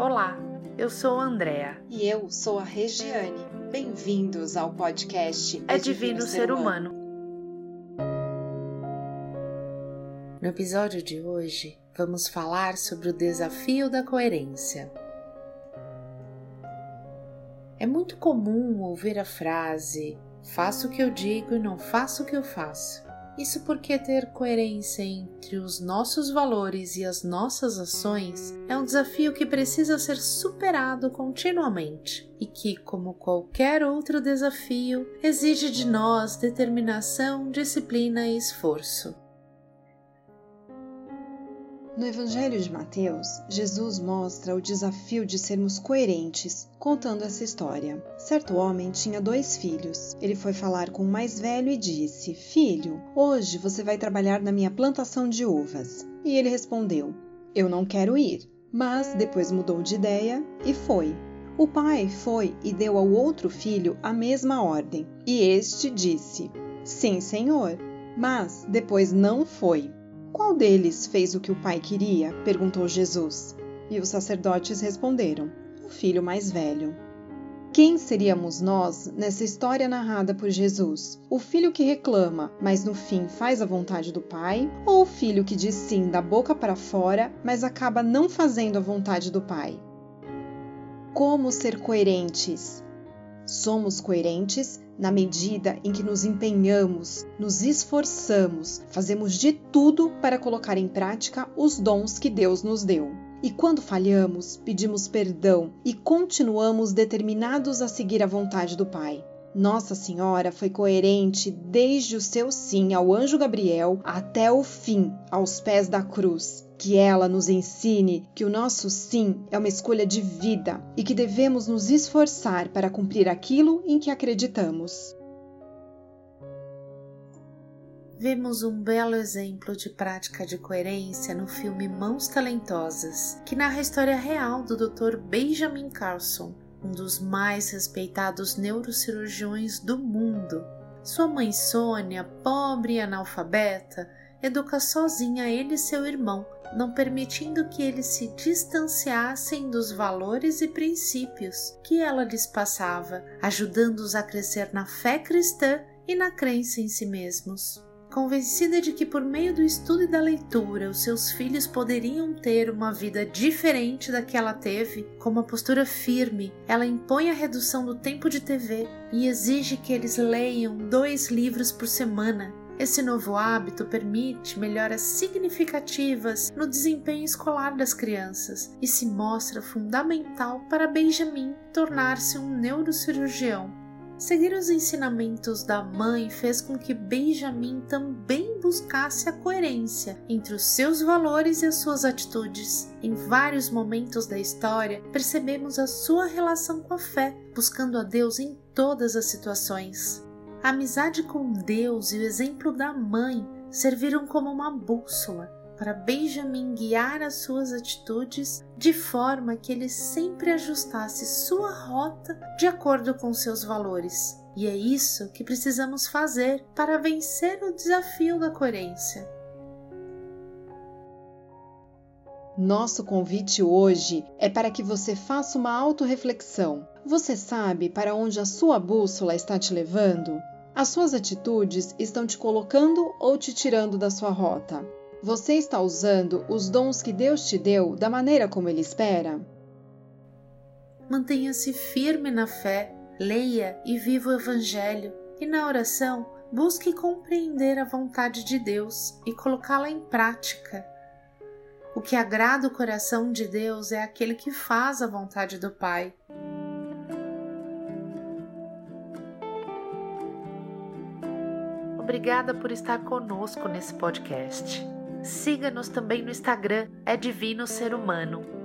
Olá, eu sou a Andrea. E eu sou a Regiane. Bem-vindos ao podcast É, Divino, Ser humano. No episódio de hoje, vamos falar sobre o desafio da coerência. É muito comum ouvir a frase: faço o que eu digo e não faço o que eu faço. Isso porque ter coerência entre os nossos valores e as nossas ações é um desafio que precisa ser superado continuamente e que, como qualquer outro desafio, exige de nós determinação, disciplina e esforço. No Evangelho de Mateus, Jesus mostra o desafio de sermos coerentes, contando essa história. Certo homem tinha dois filhos. Ele foi falar com o mais velho e disse: Filho, hoje você vai trabalhar na minha plantação de uvas. E ele respondeu: Eu não quero ir. Mas depois mudou de ideia e foi. O pai foi e deu ao outro filho a mesma ordem, e este disse: Sim, senhor. Mas depois não foi. Qual deles fez o que o pai queria? perguntou Jesus. E os sacerdotes responderam: O filho mais velho. Quem seríamos nós nessa história narrada por Jesus? O filho que reclama, mas no fim faz a vontade do pai? Ou o filho que diz sim da boca para fora, mas acaba não fazendo a vontade do pai? Como ser coerentes? Somos coerentes na medida em que nos empenhamos, nos esforçamos, fazemos de tudo para colocar em prática os dons que Deus nos deu. E quando falhamos, pedimos perdão e continuamos determinados a seguir a vontade do Pai. Nossa Senhora foi coerente desde o seu sim ao anjo Gabriel até o fim, aos pés da cruz. Que ela nos ensine que o nosso sim é uma escolha de vida e que devemos nos esforçar para cumprir aquilo em que acreditamos. Vemos um belo exemplo de prática de coerência no filme Mãos Talentosas, que narra a história real do Dr. Benjamin Carlson, um dos mais respeitados neurocirurgiões do mundo. Sua mãe Sônia, pobre e analfabeta, educa sozinha ele e seu irmão, não permitindo que eles se distanciassem dos valores e princípios que ela lhes passava, ajudando-os a crescer na fé cristã e na crença em si mesmos. Convencida de que por meio do estudo e da leitura os seus filhos poderiam ter uma vida diferente da que ela teve, com uma postura firme, ela impõe a redução do tempo de TV e exige que eles leiam dois livros por semana. Esse novo hábito permite melhoras significativas no desempenho escolar das crianças e se mostra fundamental para Benjamin tornar-se um neurocirurgião Seguir os ensinamentos da mãe fez com que Benjamin também buscasse a coerência entre os seus valores e as suas atitudes. Em vários momentos da história, percebemos a sua relação com a fé, buscando a Deus em todas as situações. A amizade com Deus e o exemplo da mãe serviram como uma bússola para Benjamin guiar as suas atitudes de forma que ele sempre ajustasse sua rota de acordo com seus valores. E é isso que precisamos fazer para vencer o desafio da coerência. Nosso convite hoje é para que você faça uma autorreflexão. Você sabe para onde a sua bússola está te levando? As suas atitudes estão te colocando ou te tirando da sua rota? Você está usando os dons que Deus te deu da maneira como Ele espera? Mantenha-se firme na fé, leia e viva o Evangelho, e na oração busque compreender a vontade de Deus e colocá-la em prática. O que agrada o coração de Deus é aquele que faz a vontade do Pai. Obrigada por estar conosco nesse podcast. Siga-nos também no Instagram, é Divino Ser Humano.